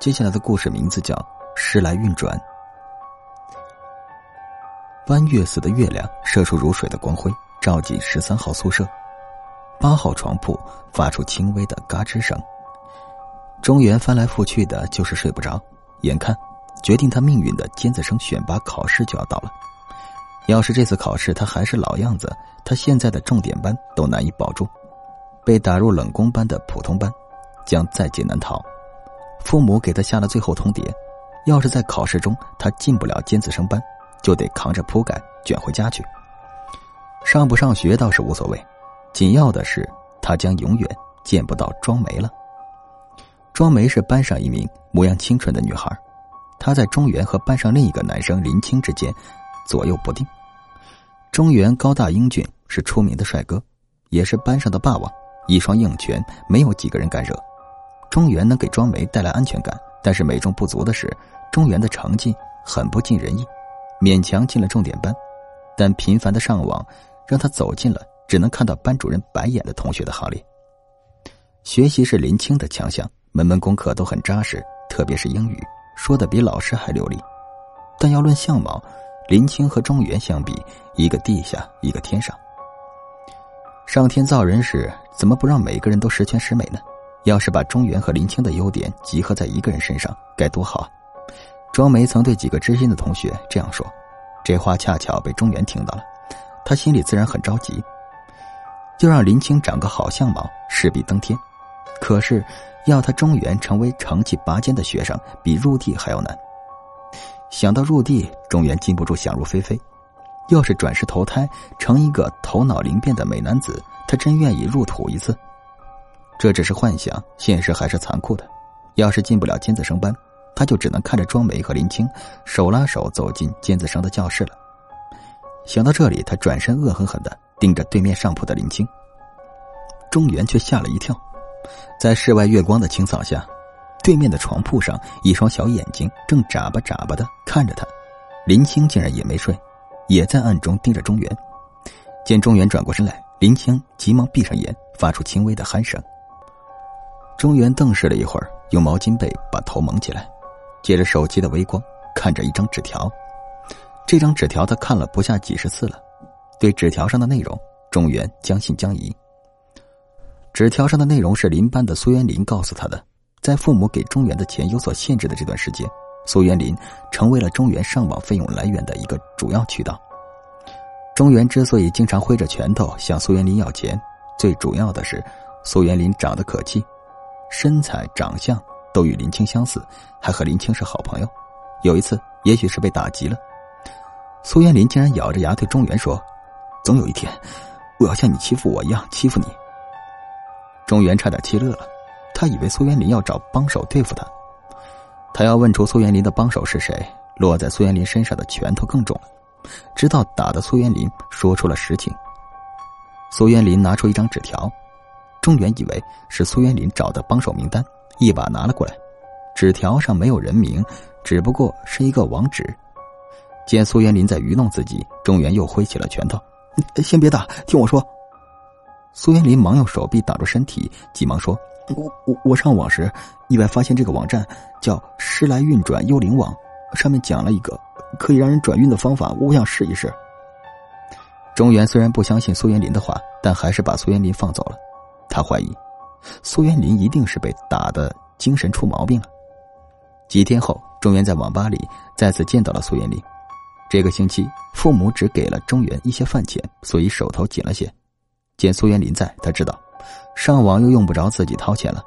接下来的故事名字叫《时来运转》。弯月似的月亮射出如水的光辉，照进十三号宿舍。八号床铺发出轻微的嘎吱声。中原翻来覆去的，就是睡不着。眼看决定他命运的尖子生选拔考试就要到了，要是这次考试他还是老样子，他现在的重点班都难以保住，被打入冷宫班的普通班，将在劫难逃。父母给他下了最后通牒：要是在考试中他进不了尖子生班，就得扛着铺盖卷回家去。上不上学倒是无所谓，紧要的是他将永远见不到庄梅了。庄梅是班上一名模样清纯的女孩，她在中原和班上另一个男生林青之间左右不定。中原高大英俊，是出名的帅哥，也是班上的霸王，一双硬拳没有几个人敢惹。中原能给庄梅带来安全感，但是美中不足的是，中原的成绩很不尽人意，勉强进了重点班，但频繁的上网让他走进了只能看到班主任白眼的同学的行列。学习是林青的强项。门门功课都很扎实，特别是英语，说的比老师还流利。但要论相貌，林青和中原相比，一个地下，一个天上。上天造人时，怎么不让每个人都十全十美呢？要是把中原和林青的优点集合在一个人身上，该多好啊！庄梅曾对几个知心的同学这样说，这话恰巧被中原听到了，他心里自然很着急。就让林青长个好相貌，势必登天。可是。要他中原成为成绩拔尖的学生，比入地还要难。想到入地，中原禁不住想入非非。要是转世投胎成一个头脑灵便的美男子，他真愿意入土一次。这只是幻想，现实还是残酷的。要是进不了尖子生班，他就只能看着庄梅和林青手拉手走进尖子生的教室了。想到这里，他转身恶狠狠的盯着对面上铺的林青。中原却吓了一跳。在室外月光的清扫下，对面的床铺上，一双小眼睛正眨巴眨巴的看着他。林青竟然也没睡，也在暗中盯着中原。见中原转过身来，林青急忙闭上眼，发出轻微的鼾声。中原瞪视了一会儿，用毛巾被把头蒙起来，借着手机的微光看着一张纸条。这张纸条他看了不下几十次了，对纸条上的内容，中原将信将疑。纸条上的内容是林班的苏元林告诉他的，在父母给中原的钱有所限制的这段时间，苏元林成为了中原上网费用来源的一个主要渠道。中原之所以经常挥着拳头向苏元林要钱，最主要的是苏元林长得可气，身材长相都与林青相似，还和林青是好朋友。有一次，也许是被打急了，苏元林竟然咬着牙对中原说：“总有一天，我要像你欺负我一样欺负你。”中原差点气乐了，他以为苏元林要找帮手对付他，他要问出苏元林的帮手是谁。落在苏元林身上的拳头更重了，直到打的苏元林说出了实情。苏元林拿出一张纸条，中原以为是苏元林找的帮手名单，一把拿了过来。纸条上没有人名，只不过是一个网址。见苏元林在愚弄自己，中原又挥起了拳头：“先别打，听我说。”苏元林忙用手臂挡住身体，急忙说：“我我我上网时意外发现这个网站叫‘时来运转幽灵网’，上面讲了一个可以让人转运的方法，我想试一试。”中原虽然不相信苏元林的话，但还是把苏元林放走了。他怀疑苏元林一定是被打的精神出毛病了。几天后，中原在网吧里再次见到了苏元林。这个星期，父母只给了中原一些饭钱，所以手头紧了些。见苏元林在，他知道上网又用不着自己掏钱了。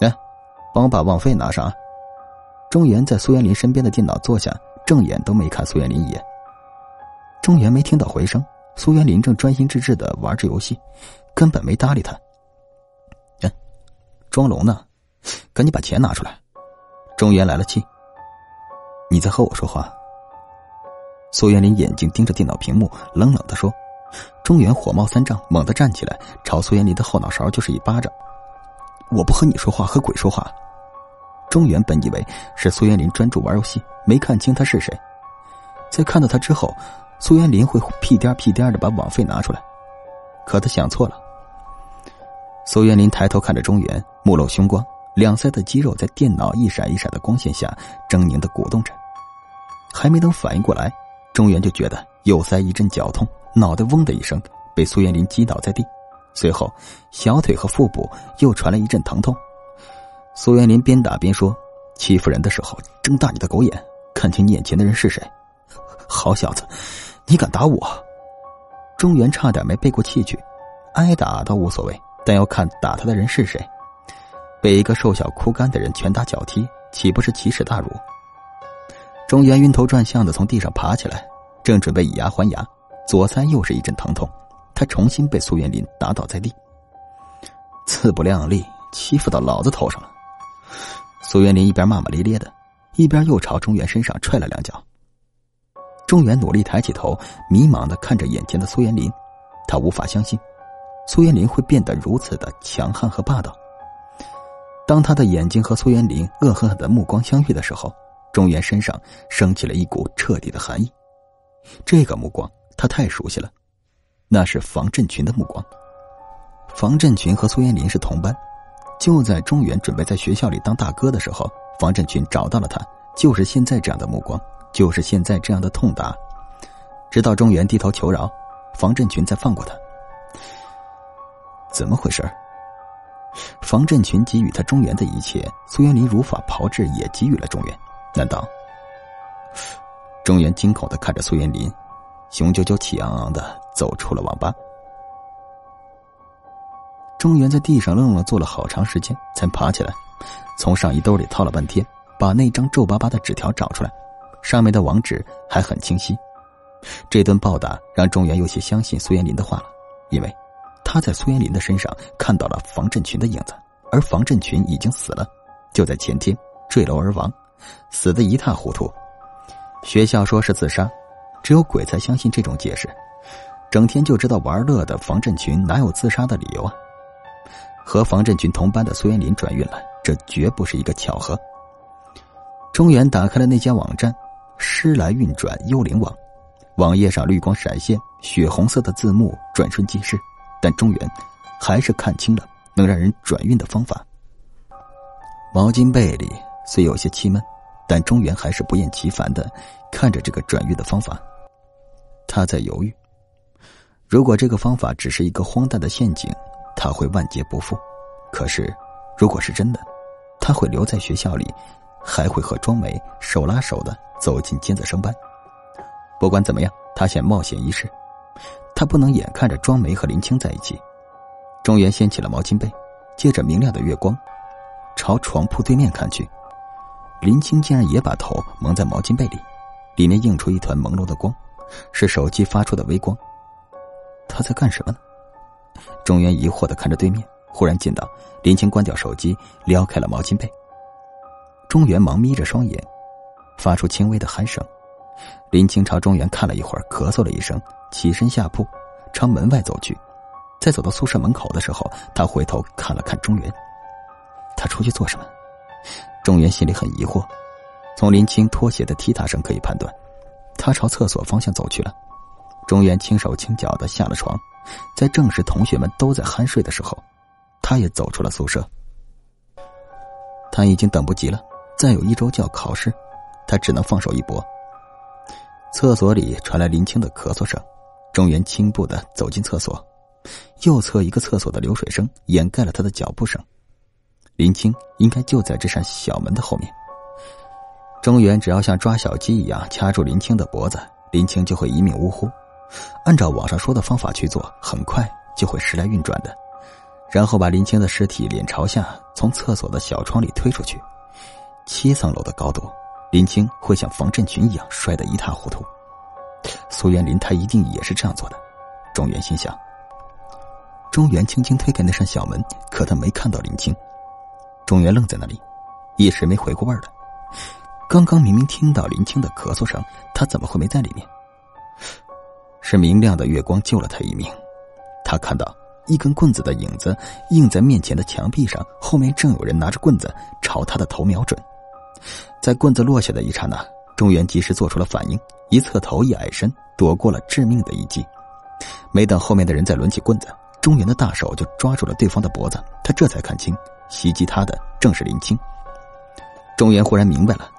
来，帮我把网费拿上啊。中原在苏元林身边的电脑坐下，正眼都没看苏元林一眼。中原没听到回声，苏元林正专心致志的玩着游戏，根本没搭理他。嗯，庄龙呢？赶紧把钱拿出来！中原来了气。你在和我说话？苏元林眼睛盯着电脑屏幕，冷冷的说。中原火冒三丈，猛地站起来，朝苏元林的后脑勺就是一巴掌。我不和你说话，和鬼说话。中原本以为是苏元林专注玩游戏，没看清他是谁。在看到他之后，苏元林会屁颠屁颠的把网费拿出来，可他想错了。苏元林抬头看着中原，目露凶光，两腮的肌肉在电脑一闪一闪的光线下狰狞的鼓动着。还没等反应过来，中原就觉得右腮一阵绞痛，脑袋嗡的一声被苏元林击倒在地，随后小腿和腹部又传来一阵疼痛。苏元林边打边说：“欺负人的时候睁大你的狗眼，看清你眼前的人是谁。”好小子，你敢打我！中原差点没背过气去，挨打倒无所谓，但要看打他的人是谁。被一个瘦小枯干的人拳打脚踢，岂不是奇耻大辱？中原晕头转向的从地上爬起来，正准备以牙还牙，左腮又是一阵疼痛，他重新被苏元林打倒在地。自不量力，欺负到老子头上了！苏元林一边骂骂咧咧的，一边又朝中原身上踹了两脚。中原努力抬起头，迷茫的看着眼前的苏元林，他无法相信，苏元林会变得如此的强悍和霸道。当他的眼睛和苏元林恶狠狠的目光相遇的时候，中原身上升起了一股彻底的寒意。这个目光他太熟悉了，那是房振群的目光。房振群和苏元林是同班，就在中原准备在学校里当大哥的时候，房振群找到了他，就是现在这样的目光，就是现在这样的痛打。直到中原低头求饶，房振群才放过他。怎么回事？房振群给予他中原的一切，苏元林如法炮制，也给予了中原。难道？中原惊恐的看着苏元林，雄赳赳气昂昂的走出了网吧。中原在地上愣愣坐了好长时间，才爬起来，从上衣兜里掏了半天，把那张皱巴巴的纸条找出来，上面的网址还很清晰。这顿暴打让中原有些相信苏元林的话了，因为。他在苏元林的身上看到了房振群的影子，而房振群已经死了，就在前天坠楼而亡，死得一塌糊涂。学校说是自杀，只有鬼才相信这种解释。整天就知道玩乐的房振群哪有自杀的理由啊？和房振群同班的苏元林转运了，这绝不是一个巧合。中原打开了那家网站“诗来运转幽灵网”，网页上绿光闪现，血红色的字幕转瞬即逝。但中原还是看清了能让人转运的方法。毛巾被里虽有些气闷，但中原还是不厌其烦的看着这个转运的方法。他在犹豫：如果这个方法只是一个荒诞的陷阱，他会万劫不复；可是，如果是真的，他会留在学校里，还会和庄梅手拉手的走进尖子生班。不管怎么样，他想冒险一试。他不能眼看着庄梅和林青在一起。中原掀起了毛巾被，借着明亮的月光，朝床铺对面看去。林青竟然也把头蒙在毛巾被里，里面映出一团朦胧的光，是手机发出的微光。他在干什么呢？中原疑惑的看着对面，忽然见到林青关掉手机，撩开了毛巾被。中原忙眯着双眼，发出轻微的鼾声。林青朝中原看了一会儿，咳嗽了一声，起身下铺，朝门外走去。在走到宿舍门口的时候，他回头看了看中原。他出去做什么？中原心里很疑惑。从林青拖鞋的踢踏声可以判断，他朝厕所方向走去了。中原轻手轻脚的下了床，在正是同学们都在酣睡的时候，他也走出了宿舍。他已经等不及了，再有一周就要考试，他只能放手一搏。厕所里传来林青的咳嗽声，中原轻步的走进厕所，右侧一个厕所的流水声掩盖了他的脚步声。林青应该就在这扇小门的后面。中原只要像抓小鸡一样掐住林青的脖子，林青就会一命呜呼。按照网上说的方法去做，很快就会时来运转的，然后把林青的尸体脸朝下从厕所的小窗里推出去，七层楼的高度。林青会像房振群一样摔得一塌糊涂，苏元林他一定也是这样做的。中原心想。中原轻轻推开那扇小门，可他没看到林青。中原愣在那里，一时没回过味儿来。刚刚明明听到林青的咳嗽声，他怎么会没在里面？是明亮的月光救了他一命。他看到一根棍子的影子映在面前的墙壁上，后面正有人拿着棍子朝他的头瞄准。在棍子落下的一刹那，中原及时做出了反应，一侧头，一矮身，躲过了致命的一击。没等后面的人再抡起棍子，中原的大手就抓住了对方的脖子。他这才看清，袭击他的正是林青。中原忽然明白了，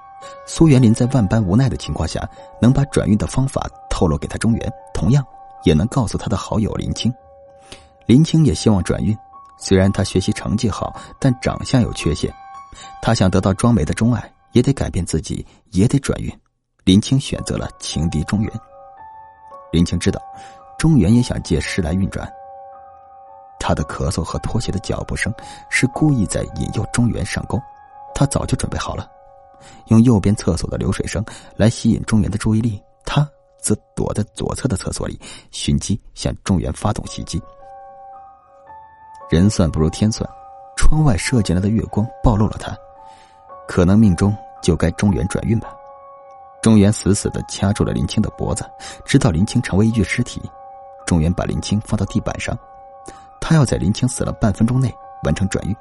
苏元林在万般无奈的情况下，能把转运的方法透露给他中原，同样也能告诉他的好友林青。林青也希望转运，虽然他学习成绩好，但长相有缺陷。他想得到庄梅的钟爱，也得改变自己，也得转运。林青选择了情敌中原。林青知道，中原也想借势来运转。他的咳嗽和拖鞋的脚步声是故意在引诱中原上钩。他早就准备好了，用右边厕所的流水声来吸引中原的注意力，他则躲在左侧的厕所里，寻机向中原发动袭击。人算不如天算，窗外射进来的月光暴露了他，可能命中就该中原转运吧。中原死死的掐住了林青的脖子，直到林青成为一具尸体。中原把林青放到地板上，他要在林青死了半分钟内完成转运。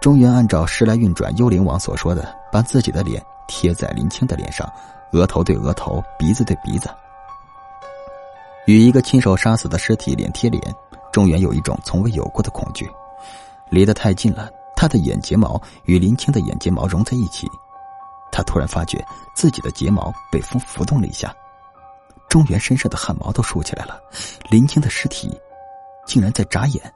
中原按照时来运转幽灵王所说的，把自己的脸贴在林青的脸上，额头对额头，鼻子对鼻子，与一个亲手杀死的尸体脸贴脸。中原有一种从未有过的恐惧，离得太近了，他的眼睫毛与林青的眼睫毛融在一起，他突然发觉自己的睫毛被风拂动了一下，中原身上的汗毛都竖起来了，林青的尸体竟然在眨眼，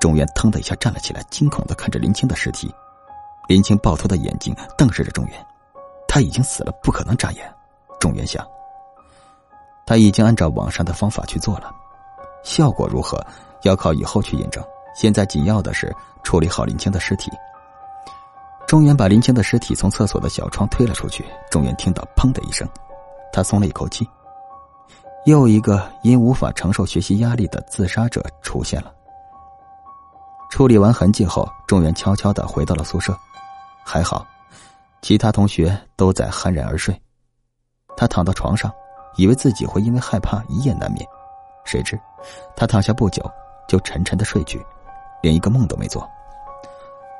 中原腾的一下站了起来，惊恐的看着林青的尸体，林青暴突的眼睛瞪视着中原，他已经死了，不可能眨眼，中原想，他已经按照网上的方法去做了。效果如何，要靠以后去验证。现在紧要的是处理好林青的尸体。中原把林青的尸体从厕所的小窗推了出去。中原听到“砰”的一声，他松了一口气。又一个因无法承受学习压力的自杀者出现了。处理完痕迹后，中原悄悄的回到了宿舍。还好，其他同学都在酣然而睡。他躺到床上，以为自己会因为害怕一夜难眠。谁知，他躺下不久，就沉沉的睡去，连一个梦都没做。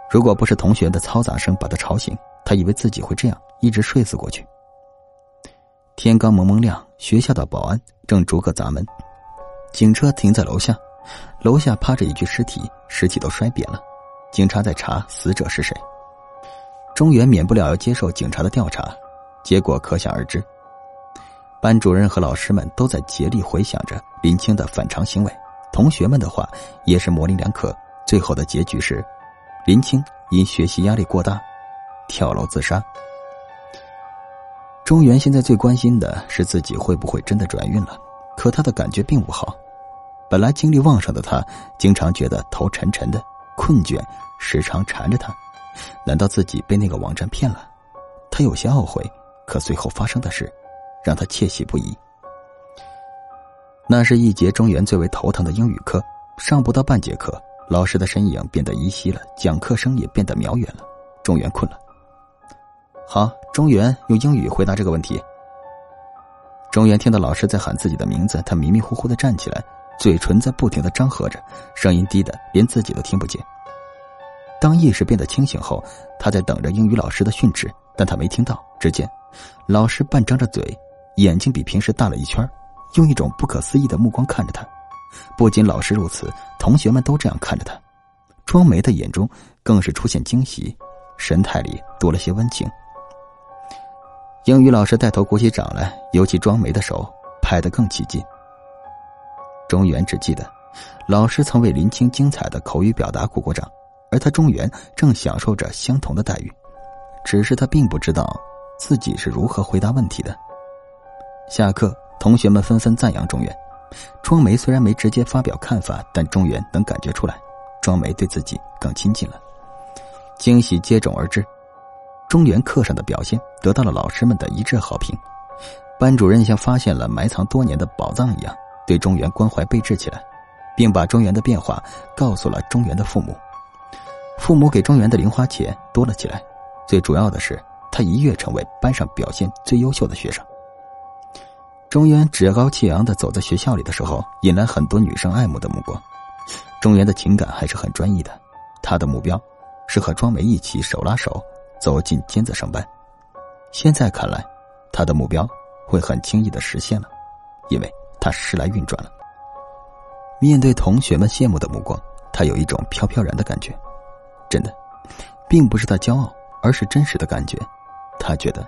如果不是同学的嘈杂声把他吵醒，他以为自己会这样一直睡死过去。天刚蒙蒙亮，学校的保安正逐个砸门，警车停在楼下，楼下趴着一具尸体，尸体都摔扁了。警察在查死者是谁。中原免不了要接受警察的调查，结果可想而知。班主任和老师们都在竭力回想着林青的反常行为，同学们的话也是模棱两可。最后的结局是，林青因学习压力过大，跳楼自杀。中原现在最关心的是自己会不会真的转运了，可他的感觉并不好。本来精力旺盛的他，经常觉得头沉沉的，困倦时常缠着他。难道自己被那个网站骗了？他有些懊悔，可随后发生的事。让他窃喜不已。那是一节中原最为头疼的英语课，上不到半节课，老师的身影变得依稀了，讲课声也变得渺远了。中原困了。好，中原用英语回答这个问题。中原听到老师在喊自己的名字，他迷迷糊糊的站起来，嘴唇在不停的张合着，声音低的连自己都听不见。当意识变得清醒后，他在等着英语老师的训斥，但他没听到。只见老师半张着嘴。眼睛比平时大了一圈，用一种不可思议的目光看着他。不仅老师如此，同学们都这样看着他。庄梅的眼中更是出现惊喜，神态里多了些温情。英语老师带头鼓起掌来，尤其庄梅的手拍得更起劲。中原只记得，老师曾为林青精彩的口语表达鼓过掌，而他中原正享受着相同的待遇，只是他并不知道自己是如何回答问题的。下课，同学们纷纷赞扬中原。庄梅虽然没直接发表看法，但中原能感觉出来，庄梅对自己更亲近了。惊喜接踵而至，中原课上的表现得到了老师们的一致好评。班主任像发现了埋藏多年的宝藏一样，对中原关怀备至起来，并把中原的变化告诉了中原的父母。父母给中原的零花钱多了起来，最主要的是他一跃成为班上表现最优秀的学生。中原趾高气扬的走在学校里的时候，引来很多女生爱慕的目光。中原的情感还是很专一的，他的目标是和庄梅一起手拉手走进尖子上班。现在看来，他的目标会很轻易的实现了，因为他时来运转了。面对同学们羡慕的目光，他有一种飘飘然的感觉。真的，并不是他骄傲，而是真实的感觉。他觉得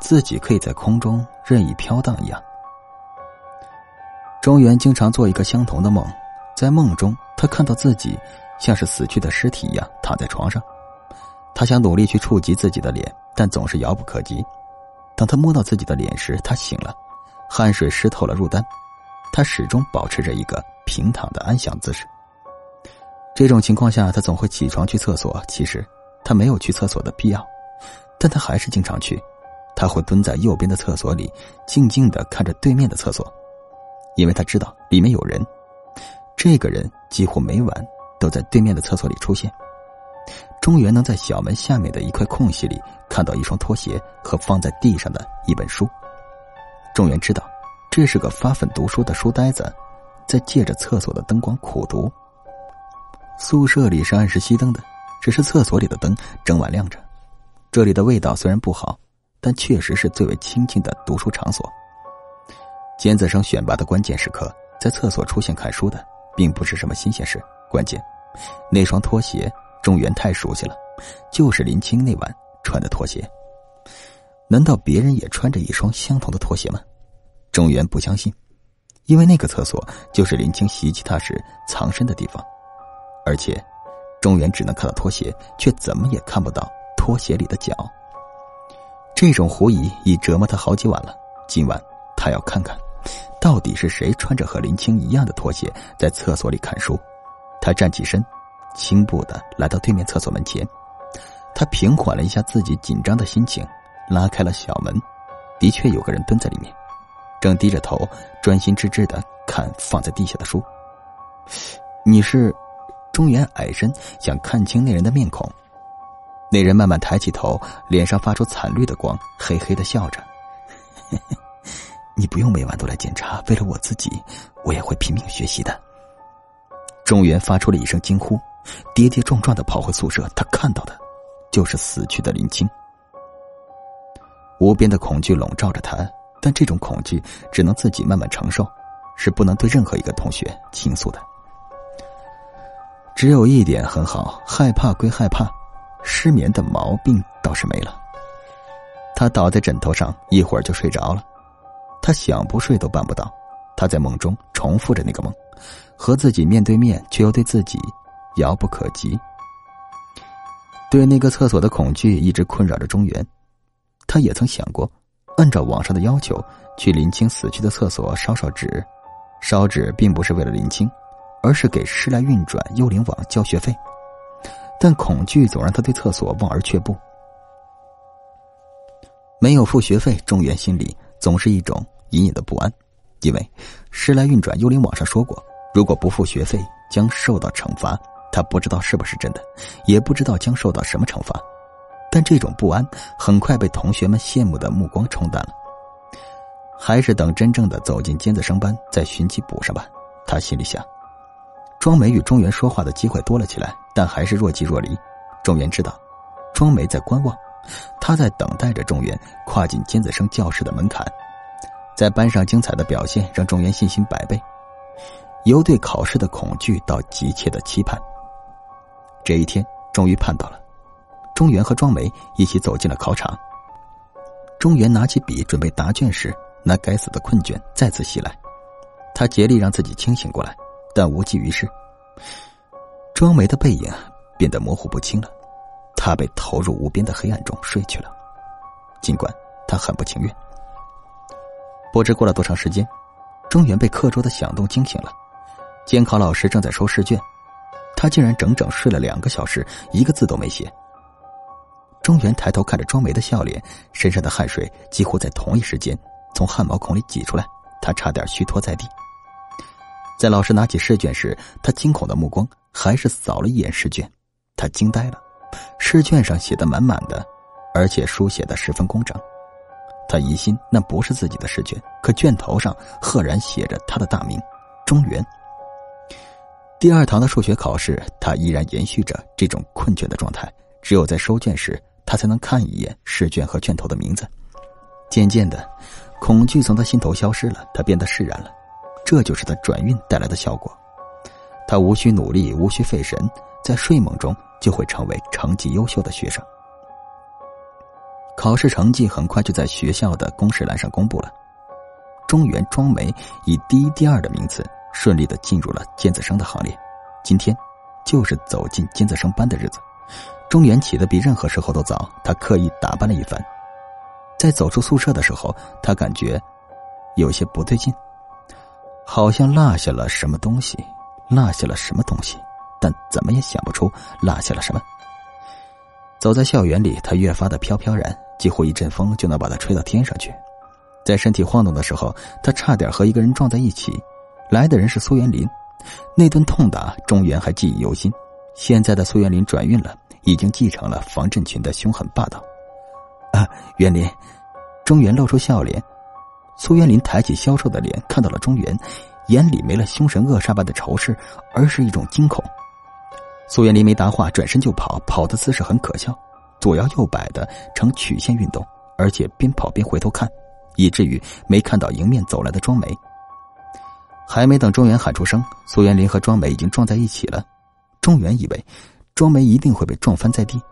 自己可以在空中任意飘荡一样。中原经常做一个相同的梦，在梦中，他看到自己像是死去的尸体一样躺在床上。他想努力去触及自己的脸，但总是遥不可及。当他摸到自己的脸时，他醒了，汗水湿透了入丹。他始终保持着一个平躺的安详姿势。这种情况下，他总会起床去厕所。其实他没有去厕所的必要，但他还是经常去。他会蹲在右边的厕所里，静静的看着对面的厕所，因为他知道里面有人。这个人几乎每晚都在对面的厕所里出现。中原能在小门下面的一块空隙里看到一双拖鞋和放在地上的一本书。中原知道，这是个发奋读书的书呆子，在借着厕所的灯光苦读。宿舍里是按时熄灯的，只是厕所里的灯整晚亮着。这里的味道虽然不好，但确实是最为清静的读书场所。尖子生选拔的关键时刻，在厕所出现看书的，并不是什么新鲜事。关键，那双拖鞋。中原太熟悉了，就是林青那晚穿的拖鞋。难道别人也穿着一双相同的拖鞋吗？中原不相信，因为那个厕所就是林青袭击他时藏身的地方，而且中原只能看到拖鞋，却怎么也看不到拖鞋里的脚。这种狐疑已折磨他好几晚了。今晚他要看看，到底是谁穿着和林青一样的拖鞋在厕所里看书。他站起身。轻步的来到对面厕所门前，他平缓了一下自己紧张的心情，拉开了小门，的确有个人蹲在里面，正低着头专心致志的看放在地下的书。你是？中原矮身想看清那人的面孔，那人慢慢抬起头，脸上发出惨绿的光，嘿嘿的笑着：“你不用每晚都来检查，为了我自己，我也会拼命学习的。”中原发出了一声惊呼。跌跌撞撞的跑回宿舍，他看到的，就是死去的林青。无边的恐惧笼罩着他，但这种恐惧只能自己慢慢承受，是不能对任何一个同学倾诉的。只有一点很好，害怕归害怕，失眠的毛病倒是没了。他倒在枕头上，一会儿就睡着了。他想不睡都办不到。他在梦中重复着那个梦，和自己面对面，却又对自己。遥不可及。对那个厕所的恐惧一直困扰着中原，他也曾想过，按照网上的要求去林青死去的厕所烧烧纸。烧纸并不是为了林青，而是给时来运转幽灵网交学费。但恐惧总让他对厕所望而却步。没有付学费，中原心里总是一种隐隐的不安，因为时来运转幽灵网上说过，如果不付学费，将受到惩罚。他不知道是不是真的，也不知道将受到什么惩罚，但这种不安很快被同学们羡慕的目光冲淡了。还是等真正的走进尖子生班，再寻机补上吧。他心里想。庄梅与中原说话的机会多了起来，但还是若即若离。中原知道，庄梅在观望，他在等待着中原跨进尖子生教室的门槛。在班上精彩的表现让中原信心百倍，由对考试的恐惧到急切的期盼。这一天终于盼到了，中原和庄梅一起走进了考场。中原拿起笔准备答卷时，那该死的困倦再次袭来，他竭力让自己清醒过来，但无济于事。庄梅的背影变得模糊不清了，他被投入无边的黑暗中睡去了，尽管他很不情愿。不知过了多长时间，中原被课桌的响动惊醒了，监考老师正在收试卷。他竟然整整睡了两个小时，一个字都没写。中原抬头看着庄梅的笑脸，身上的汗水几乎在同一时间从汗毛孔里挤出来，他差点虚脱在地。在老师拿起试卷时，他惊恐的目光还是扫了一眼试卷，他惊呆了。试卷上写的满满的，而且书写的十分工整。他疑心那不是自己的试卷，可卷头上赫然写着他的大名——中原。第二堂的数学考试，他依然延续着这种困倦的状态。只有在收卷时，他才能看一眼试卷和卷头的名字。渐渐的，恐惧从他心头消失了，他变得释然了。这就是他转运带来的效果。他无需努力，无需费神，在睡梦中就会成为成绩优秀的学生。考试成绩很快就在学校的公示栏上公布了，中原庄梅以第一、第二的名次顺利的进入了尖子生的行列。今天，就是走进尖子生班的日子。中原起得比任何时候都早，他刻意打扮了一番。在走出宿舍的时候，他感觉有些不对劲，好像落下了什么东西，落下了什么东西，但怎么也想不出落下了什么。走在校园里，他越发的飘飘然，几乎一阵风就能把他吹到天上去。在身体晃动的时候，他差点和一个人撞在一起。来的人是苏元林，那顿痛打，中原还记忆犹新。现在的苏元林转运了，已经继承了房振群的凶狠霸道。啊，元林，中原露出笑脸。苏元林抬起消瘦的脸，看到了中原，眼里没了凶神恶煞般的仇视，而是一种惊恐。苏元林没答话，转身就跑，跑的姿势很可笑，左摇右摆的呈曲线运动，而且边跑边回头看，以至于没看到迎面走来的庄梅。还没等庄元喊出声，苏元林和庄梅已经撞在一起了。庄元以为庄梅一定会被撞翻在地，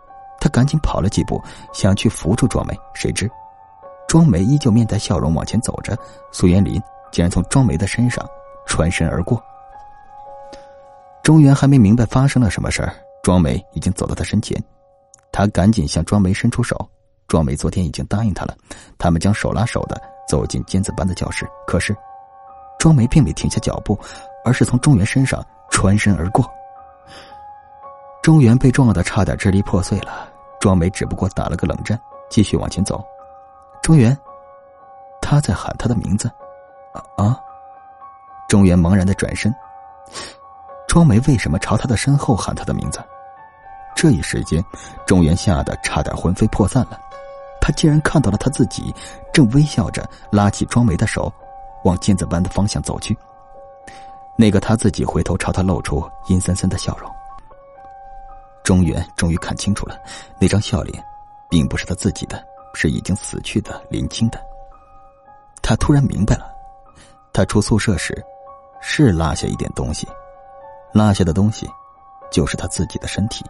他赶紧跑了几步，想去扶住庄梅，谁知庄梅依旧面带笑容往前走着，苏元林竟然从庄梅的身上穿身而过。中原还没明白发生了什么事儿，庄梅已经走到他身前，他赶紧向庄梅伸出手。庄梅昨天已经答应他了，他们将手拉手的走进尖子班的教室。可是，庄梅并没停下脚步，而是从中原身上穿身而过。中原被撞得差点支离破碎了，庄梅只不过打了个冷战，继续往前走。中原，他在喊他的名字，啊！中原茫然的转身。庄梅为什么朝他的身后喊他的名字？这一时间，中原吓得差点魂飞魄散了。他竟然看到了他自己正微笑着拉起庄梅的手，往尖子班的方向走去。那个他自己回头朝他露出阴森森的笑容。中原终于看清楚了，那张笑脸，并不是他自己的，是已经死去的林青的。他突然明白了，他出宿舍时，是落下一点东西。落下的东西，就是他自己的身体。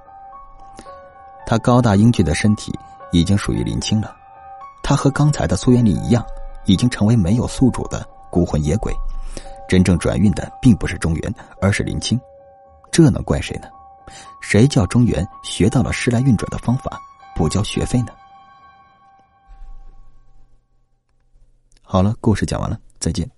他高大英俊的身体已经属于林青了，他和刚才的苏元林一样，已经成为没有宿主的孤魂野鬼。真正转运的并不是中原，而是林青。这能怪谁呢？谁叫中原学到了时来运转的方法，不交学费呢？好了，故事讲完了，再见。